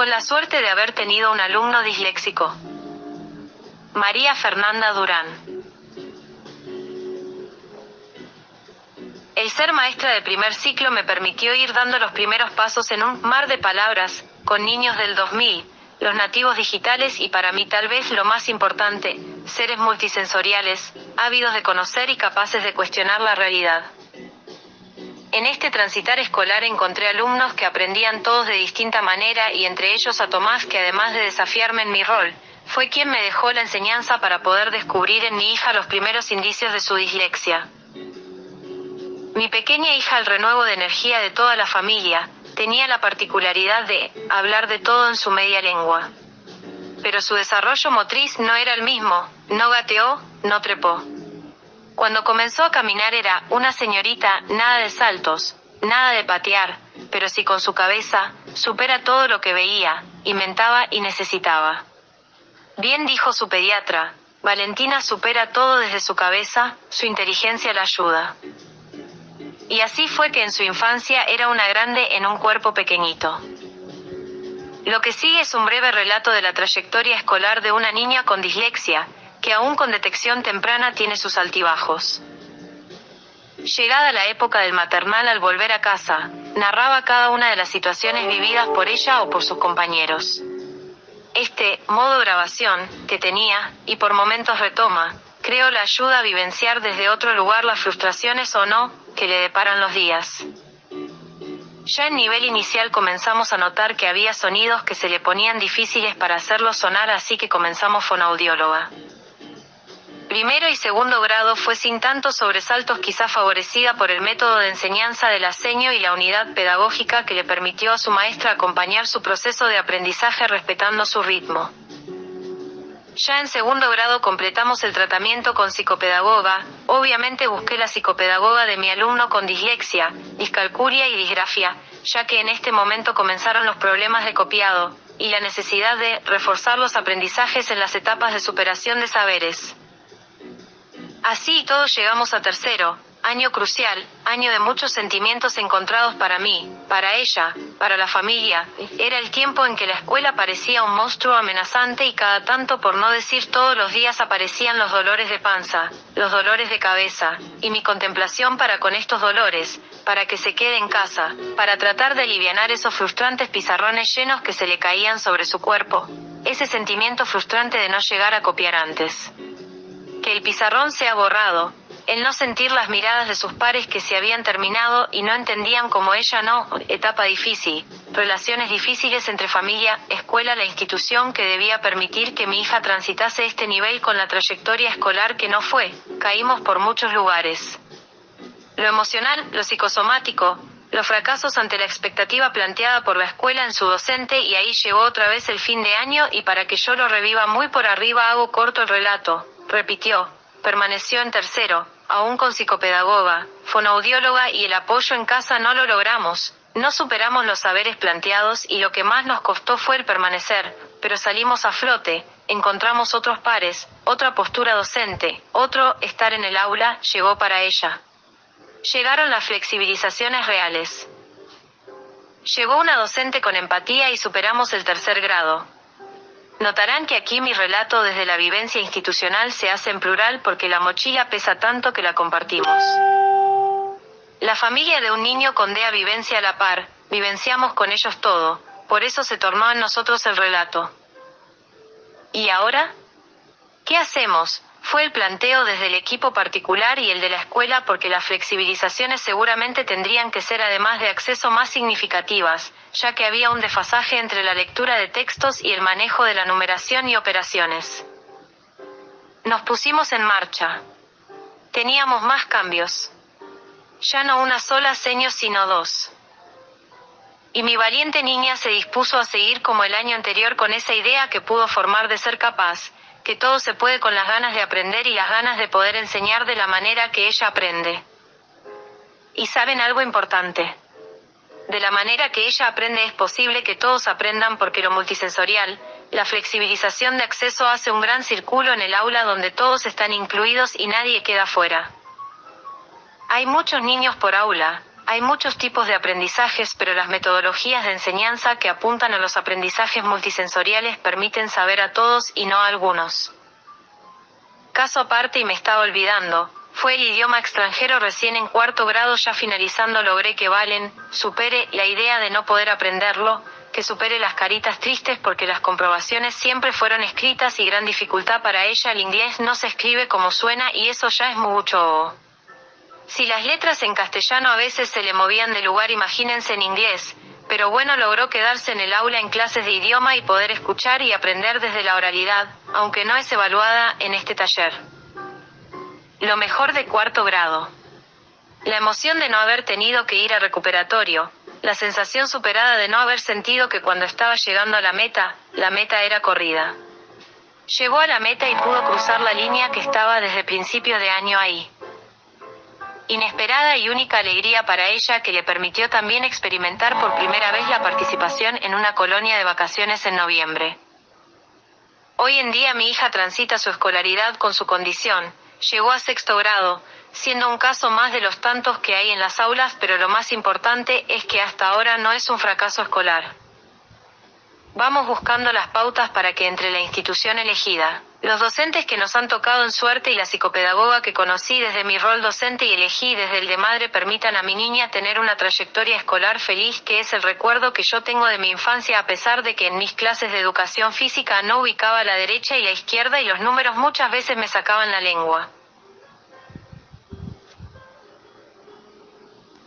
con la suerte de haber tenido un alumno disléxico. María Fernanda Durán. El ser maestra de primer ciclo me permitió ir dando los primeros pasos en un mar de palabras, con niños del 2000, los nativos digitales y para mí tal vez lo más importante, seres multisensoriales, ávidos de conocer y capaces de cuestionar la realidad. En este transitar escolar encontré alumnos que aprendían todos de distinta manera y entre ellos a Tomás que además de desafiarme en mi rol, fue quien me dejó la enseñanza para poder descubrir en mi hija los primeros indicios de su dislexia. Mi pequeña hija, el renuevo de energía de toda la familia, tenía la particularidad de hablar de todo en su media lengua. Pero su desarrollo motriz no era el mismo, no gateó, no trepó. Cuando comenzó a caminar era una señorita, nada de saltos, nada de patear, pero sí con su cabeza, supera todo lo que veía, inventaba y necesitaba. Bien dijo su pediatra, Valentina supera todo desde su cabeza, su inteligencia la ayuda. Y así fue que en su infancia era una grande en un cuerpo pequeñito. Lo que sigue es un breve relato de la trayectoria escolar de una niña con dislexia, que aún con detección temprana tiene sus altibajos. Llegada la época del maternal al volver a casa, narraba cada una de las situaciones vividas por ella o por sus compañeros. Este modo grabación que tenía, y por momentos retoma, creo la ayuda a vivenciar desde otro lugar las frustraciones o no, que le deparan los días. Ya en nivel inicial comenzamos a notar que había sonidos que se le ponían difíciles para hacerlos sonar así que comenzamos fonoaudióloga. Primero y segundo grado fue sin tantos sobresaltos quizá favorecida por el método de enseñanza del aseño y la unidad pedagógica que le permitió a su maestra acompañar su proceso de aprendizaje respetando su ritmo. Ya en segundo grado completamos el tratamiento con psicopedagoga, obviamente busqué la psicopedagoga de mi alumno con dislexia, discalculia y disgrafia, ya que en este momento comenzaron los problemas de copiado, y la necesidad de reforzar los aprendizajes en las etapas de superación de saberes. Así y todos llegamos a tercero, año crucial, año de muchos sentimientos encontrados para mí, para ella, para la familia. Era el tiempo en que la escuela parecía un monstruo amenazante y cada tanto, por no decir todos los días, aparecían los dolores de panza, los dolores de cabeza, y mi contemplación para con estos dolores, para que se quede en casa, para tratar de aliviar esos frustrantes pizarrones llenos que se le caían sobre su cuerpo, ese sentimiento frustrante de no llegar a copiar antes el pizarrón se ha borrado, el no sentir las miradas de sus pares que se habían terminado y no entendían como ella no, etapa difícil, relaciones difíciles entre familia, escuela, la institución que debía permitir que mi hija transitase este nivel con la trayectoria escolar que no fue, caímos por muchos lugares. Lo emocional, lo psicosomático, los fracasos ante la expectativa planteada por la escuela en su docente y ahí llegó otra vez el fin de año y para que yo lo reviva muy por arriba hago corto el relato repitió, permaneció en tercero, aún con psicopedagoga, fonoaudióloga y el apoyo en casa no lo logramos, no superamos los saberes planteados y lo que más nos costó fue el permanecer, pero salimos a flote, encontramos otros pares, otra postura docente, otro estar en el aula, llegó para ella. Llegaron las flexibilizaciones reales. Llegó una docente con empatía y superamos el tercer grado. Notarán que aquí mi relato desde la vivencia institucional se hace en plural porque la mochila pesa tanto que la compartimos. La familia de un niño con DEA vivencia a la par, vivenciamos con ellos todo, por eso se tornó en nosotros el relato. ¿Y ahora? ¿Qué hacemos? Fue el planteo desde el equipo particular y el de la escuela porque las flexibilizaciones seguramente tendrían que ser además de acceso más significativas, ya que había un desfasaje entre la lectura de textos y el manejo de la numeración y operaciones. Nos pusimos en marcha. Teníamos más cambios. Ya no una sola seño sino dos. Y mi valiente niña se dispuso a seguir como el año anterior con esa idea que pudo formar de ser capaz, que todo se puede con las ganas de aprender y las ganas de poder enseñar de la manera que ella aprende. Y saben algo importante. De la manera que ella aprende es posible que todos aprendan porque lo multisensorial, la flexibilización de acceso hace un gran círculo en el aula donde todos están incluidos y nadie queda fuera. Hay muchos niños por aula, Hay muchos tipos de aprendizajes, pero las metodologías de enseñanza que apuntan a los aprendizajes multisensoriales permiten saber a todos y no a algunos. Caso aparte y me estaba olvidando, fue el idioma extranjero recién en cuarto grado ya finalizando logré que Valen, supere la idea de no poder aprenderlo, que supere las caritas tristes porque las comprobaciones siempre fueron escritas y gran dificultad para ella el inglés no se escribe como suena y eso ya es mucho. Si las letras en castellano a veces se le movían de lugar, imagínense en inglés, pero bueno logró quedarse en el aula en clases de idioma y poder escuchar y aprender desde la oralidad, aunque no es evaluada en este taller. Lo mejor de cuarto grado. La emoción de no haber tenido que ir a recuperatorio, la sensación superada de no haber sentido que cuando estaba llegando a la meta, la meta era corrida. Llegó a la meta y pudo cruzar la línea que estaba desde principio de año ahí inesperada y única alegría para ella que le permitió también experimentar por primera vez la participación en una colonia de vacaciones en noviembre. Hoy en día mi hija transita su escolaridad con su condición, llegó a sexto grado, siendo un caso más de los tantos que hay en las aulas, pero lo más importante es que hasta ahora no es un fracaso escolar. Vamos buscando las pautas para que entre la institución elegida, los docentes que nos han tocado en suerte y la psicopedagoga que conocí desde mi rol docente y elegí desde el de madre permitan a mi niña tener una trayectoria escolar feliz que es el recuerdo que yo tengo de mi infancia a pesar de que en mis clases de educación física no ubicaba la derecha y la izquierda y los números muchas veces me sacaban la lengua.